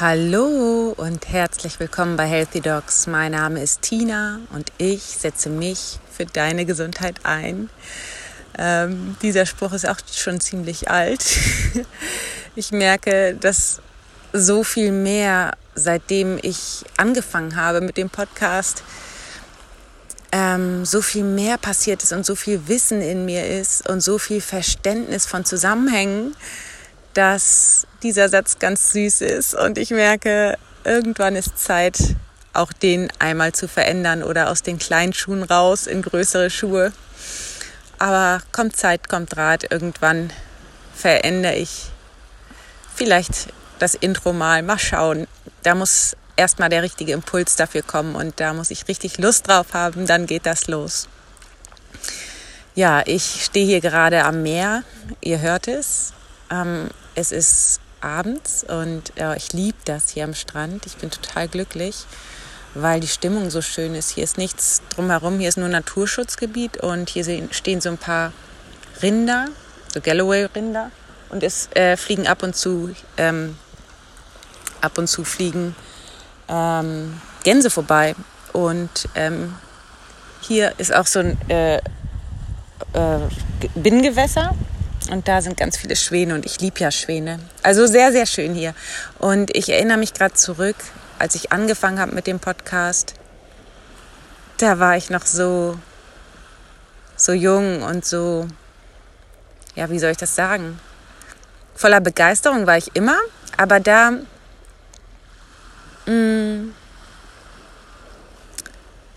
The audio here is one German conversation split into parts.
Hallo und herzlich willkommen bei Healthy Dogs. Mein Name ist Tina und ich setze mich für deine Gesundheit ein. Ähm, dieser Spruch ist auch schon ziemlich alt. Ich merke, dass so viel mehr, seitdem ich angefangen habe mit dem Podcast, ähm, so viel mehr passiert ist und so viel Wissen in mir ist und so viel Verständnis von Zusammenhängen, dass dieser Satz ganz süß ist und ich merke, irgendwann ist Zeit, auch den einmal zu verändern oder aus den kleinen Schuhen raus in größere Schuhe. Aber kommt Zeit, kommt Rat, irgendwann verändere ich vielleicht das Intro mal, mal schauen. Da muss erstmal der richtige Impuls dafür kommen und da muss ich richtig Lust drauf haben, dann geht das los. Ja, ich stehe hier gerade am Meer, ihr hört es. Ähm, es ist abends und ja, ich liebe das hier am Strand. Ich bin total glücklich, weil die Stimmung so schön ist. Hier ist nichts drumherum, hier ist nur Naturschutzgebiet und hier stehen so ein paar Rinder, so Galloway-Rinder und es äh, fliegen ab und zu ähm, ab und zu fliegen ähm, Gänse vorbei und ähm, hier ist auch so ein äh, äh, Binnengewässer und da sind ganz viele Schwäne und ich liebe ja Schwäne. Also sehr, sehr schön hier. Und ich erinnere mich gerade zurück, als ich angefangen habe mit dem Podcast. Da war ich noch so, so jung und so, ja, wie soll ich das sagen? Voller Begeisterung war ich immer, aber da, mm,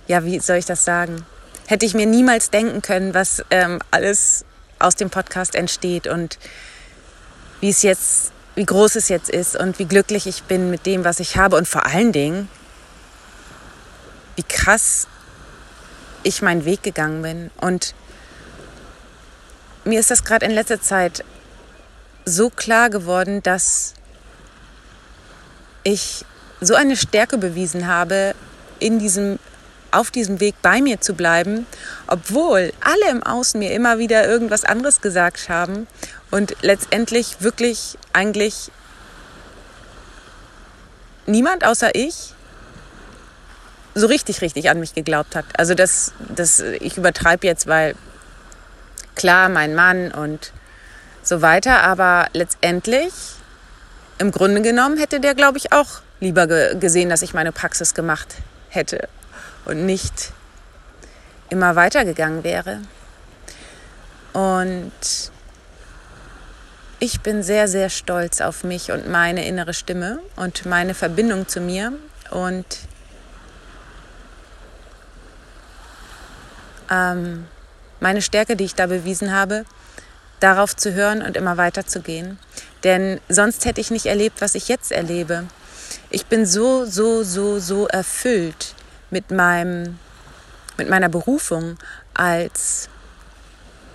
ja, wie soll ich das sagen? Hätte ich mir niemals denken können, was ähm, alles aus dem Podcast entsteht und wie es jetzt, wie groß es jetzt ist und wie glücklich ich bin mit dem, was ich habe und vor allen Dingen, wie krass ich meinen Weg gegangen bin. Und mir ist das gerade in letzter Zeit so klar geworden, dass ich so eine Stärke bewiesen habe in diesem auf diesem Weg bei mir zu bleiben, obwohl alle im Außen mir immer wieder irgendwas anderes gesagt haben und letztendlich wirklich eigentlich niemand außer ich so richtig, richtig an mich geglaubt hat. Also das, das ich übertreibe jetzt, weil klar, mein Mann und so weiter, aber letztendlich, im Grunde genommen, hätte der, glaube ich, auch lieber gesehen, dass ich meine Praxis gemacht hätte und nicht immer weitergegangen wäre. Und ich bin sehr, sehr stolz auf mich und meine innere Stimme und meine Verbindung zu mir und ähm, meine Stärke, die ich da bewiesen habe, darauf zu hören und immer weiterzugehen. Denn sonst hätte ich nicht erlebt, was ich jetzt erlebe. Ich bin so, so, so, so erfüllt mit meinem, mit meiner Berufung als,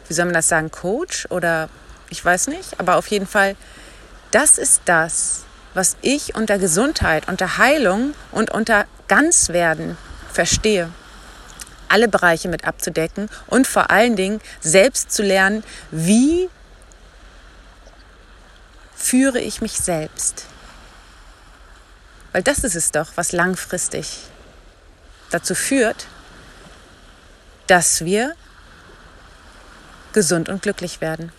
wie soll man das sagen, Coach oder ich weiß nicht, aber auf jeden Fall, das ist das, was ich unter Gesundheit, unter Heilung und unter Ganzwerden verstehe. Alle Bereiche mit abzudecken und vor allen Dingen selbst zu lernen, wie führe ich mich selbst. Weil das ist es doch, was langfristig dazu führt, dass wir gesund und glücklich werden.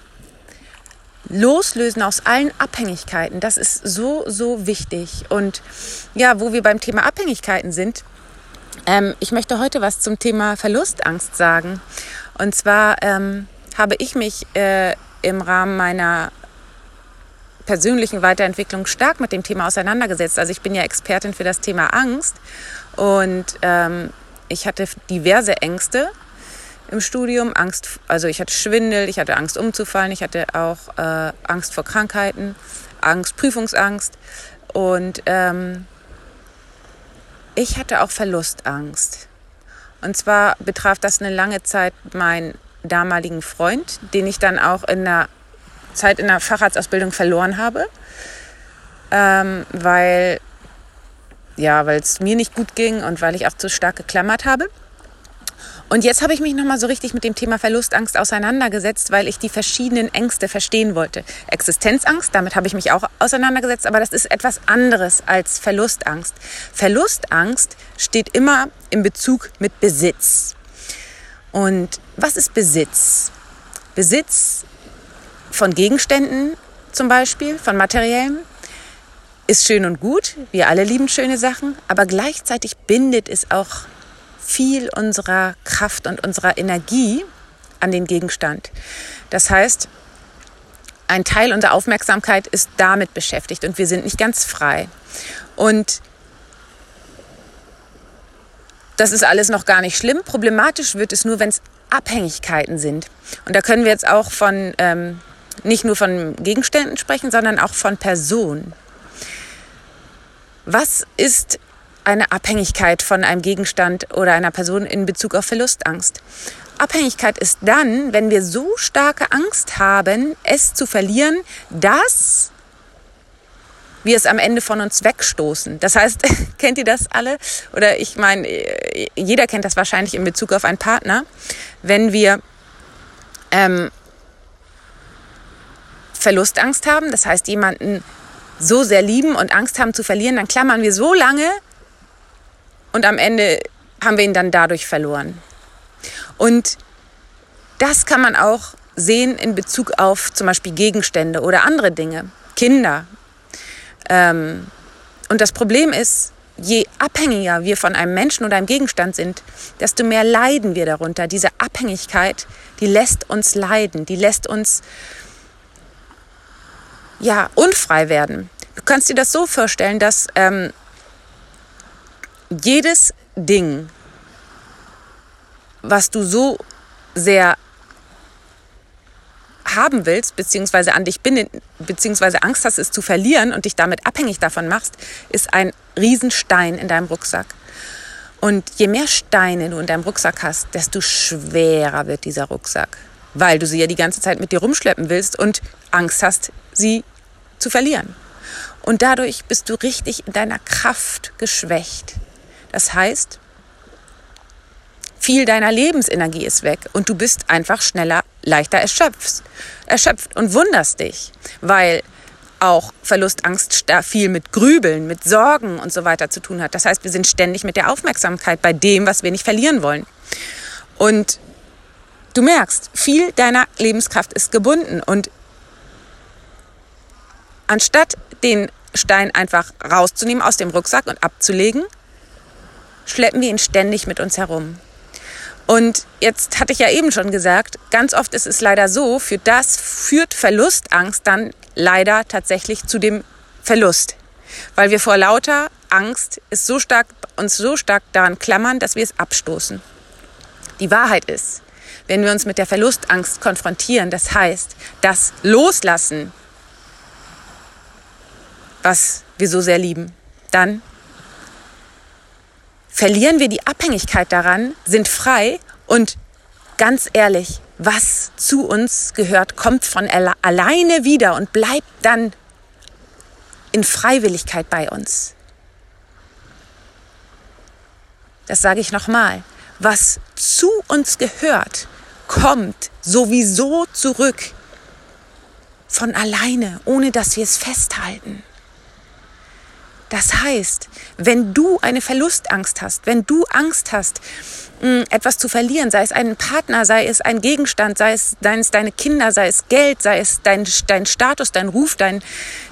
Loslösen aus allen Abhängigkeiten, das ist so, so wichtig. Und ja, wo wir beim Thema Abhängigkeiten sind, ähm, ich möchte heute was zum Thema Verlustangst sagen. Und zwar ähm, habe ich mich äh, im Rahmen meiner persönlichen Weiterentwicklung stark mit dem Thema auseinandergesetzt. Also ich bin ja Expertin für das Thema Angst und ähm, ich hatte diverse Ängste im Studium. Angst, also ich hatte Schwindel, ich hatte Angst umzufallen, ich hatte auch äh, Angst vor Krankheiten, Angst, Prüfungsangst und ähm, ich hatte auch Verlustangst. Und zwar betraf das eine lange Zeit meinen damaligen Freund, den ich dann auch in der Zeit in der Facharztausbildung verloren habe, ähm, weil ja, weil es mir nicht gut ging und weil ich auch zu stark geklammert habe. Und jetzt habe ich mich nochmal so richtig mit dem Thema Verlustangst auseinandergesetzt, weil ich die verschiedenen Ängste verstehen wollte. Existenzangst, damit habe ich mich auch auseinandergesetzt, aber das ist etwas anderes als Verlustangst. Verlustangst steht immer in Bezug mit Besitz. Und was ist Besitz? Besitz von Gegenständen zum Beispiel, von materiellem, ist schön und gut. Wir alle lieben schöne Sachen, aber gleichzeitig bindet es auch viel unserer Kraft und unserer Energie an den Gegenstand. Das heißt, ein Teil unserer Aufmerksamkeit ist damit beschäftigt und wir sind nicht ganz frei. Und das ist alles noch gar nicht schlimm. Problematisch wird es nur, wenn es Abhängigkeiten sind. Und da können wir jetzt auch von ähm, nicht nur von Gegenständen sprechen, sondern auch von Personen. Was ist eine Abhängigkeit von einem Gegenstand oder einer Person in Bezug auf Verlustangst? Abhängigkeit ist dann, wenn wir so starke Angst haben, es zu verlieren, dass wir es am Ende von uns wegstoßen. Das heißt, kennt ihr das alle? Oder ich meine, jeder kennt das wahrscheinlich in Bezug auf einen Partner. Wenn wir ähm, Verlustangst haben, das heißt jemanden so sehr lieben und Angst haben zu verlieren, dann klammern wir so lange und am Ende haben wir ihn dann dadurch verloren. Und das kann man auch sehen in Bezug auf zum Beispiel Gegenstände oder andere Dinge, Kinder. Ähm, und das Problem ist, je abhängiger wir von einem Menschen oder einem Gegenstand sind, desto mehr leiden wir darunter. Diese Abhängigkeit, die lässt uns leiden, die lässt uns ja unfrei werden. Du kannst dir das so vorstellen, dass ähm, jedes Ding, was du so sehr haben willst, beziehungsweise an dich bindet, beziehungsweise Angst hast, es zu verlieren und dich damit abhängig davon machst, ist ein Riesenstein in deinem Rucksack. Und je mehr Steine du in deinem Rucksack hast, desto schwerer wird dieser Rucksack, weil du sie ja die ganze Zeit mit dir rumschleppen willst und Angst hast, sie zu verlieren. Und dadurch bist du richtig in deiner Kraft geschwächt. Das heißt, viel deiner Lebensenergie ist weg und du bist einfach schneller, leichter erschöpft, erschöpft und wunderst dich, weil auch Verlustangst viel mit Grübeln, mit Sorgen und so weiter zu tun hat. Das heißt, wir sind ständig mit der Aufmerksamkeit bei dem, was wir nicht verlieren wollen. Und du merkst, viel deiner Lebenskraft ist gebunden und anstatt den Stein einfach rauszunehmen aus dem Rucksack und abzulegen, schleppen wir ihn ständig mit uns herum. Und jetzt hatte ich ja eben schon gesagt, ganz oft ist es leider so, für das führt Verlustangst dann leider tatsächlich zu dem Verlust. Weil wir vor lauter Angst ist so stark, uns so stark daran klammern, dass wir es abstoßen. Die Wahrheit ist, wenn wir uns mit der Verlustangst konfrontieren, das heißt, das Loslassen, was wir so sehr lieben, dann verlieren wir die Abhängigkeit daran, sind frei und ganz ehrlich, was zu uns gehört, kommt von alleine wieder und bleibt dann in Freiwilligkeit bei uns. Das sage ich nochmal. Was zu uns gehört, kommt sowieso zurück von alleine, ohne dass wir es festhalten. Das heißt, wenn du eine Verlustangst hast, wenn du Angst hast, mm, etwas zu verlieren, sei es einen Partner, sei es ein Gegenstand, sei es deine Kinder, sei es Geld, sei es dein, dein Status, dein Ruf, dein,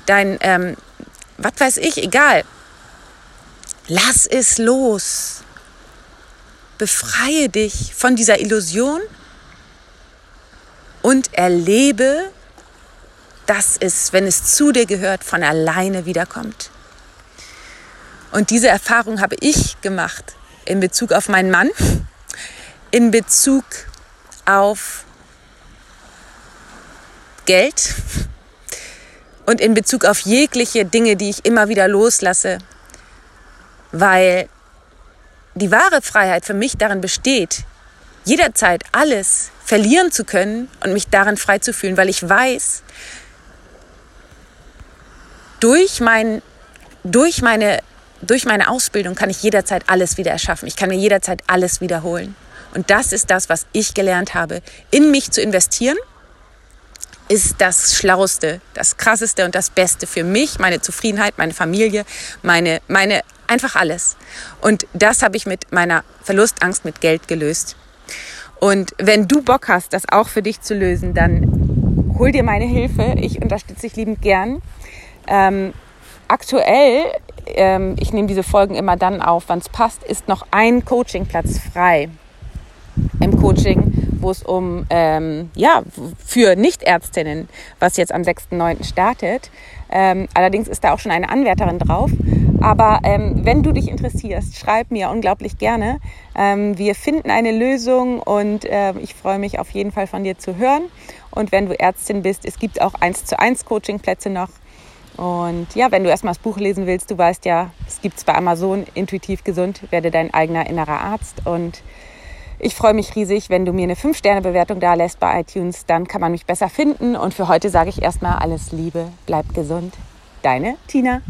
dein ähm, was weiß ich, egal. Lass es los. Befreie dich von dieser Illusion und erlebe, dass es, wenn es zu dir gehört, von alleine wiederkommt. Und diese Erfahrung habe ich gemacht in Bezug auf meinen Mann, in Bezug auf Geld und in Bezug auf jegliche Dinge, die ich immer wieder loslasse, weil die wahre Freiheit für mich darin besteht, jederzeit alles verlieren zu können und mich darin frei zu fühlen, weil ich weiß, durch, mein, durch meine durch meine Ausbildung kann ich jederzeit alles wieder erschaffen. Ich kann mir jederzeit alles wiederholen. Und das ist das, was ich gelernt habe, in mich zu investieren ist das Schlauste, das Krasseste und das Beste für mich, meine Zufriedenheit, meine Familie, meine, meine, einfach alles. Und das habe ich mit meiner Verlustangst mit Geld gelöst. Und wenn du Bock hast, das auch für dich zu lösen, dann hol dir meine Hilfe. Ich unterstütze dich liebend gern. Ähm, aktuell, ähm, ich nehme diese Folgen immer dann auf, wann es passt, ist noch ein Coachingplatz frei im Coaching wo es um, ähm, ja, für Nichtärztinnen, was jetzt am 6.9. startet. Ähm, allerdings ist da auch schon eine Anwärterin drauf. Aber ähm, wenn du dich interessierst, schreib mir unglaublich gerne. Ähm, wir finden eine Lösung und äh, ich freue mich auf jeden Fall von dir zu hören. Und wenn du Ärztin bist, es gibt auch 1 zu 1 Coachingplätze noch. Und ja, wenn du erstmal das Buch lesen willst, du weißt ja, es gibt es bei Amazon, intuitiv gesund, werde dein eigener innerer Arzt. Und ich freue mich riesig, wenn du mir eine 5-Sterne-Bewertung da lässt bei iTunes. Dann kann man mich besser finden. Und für heute sage ich erstmal alles Liebe, bleib gesund. Deine Tina.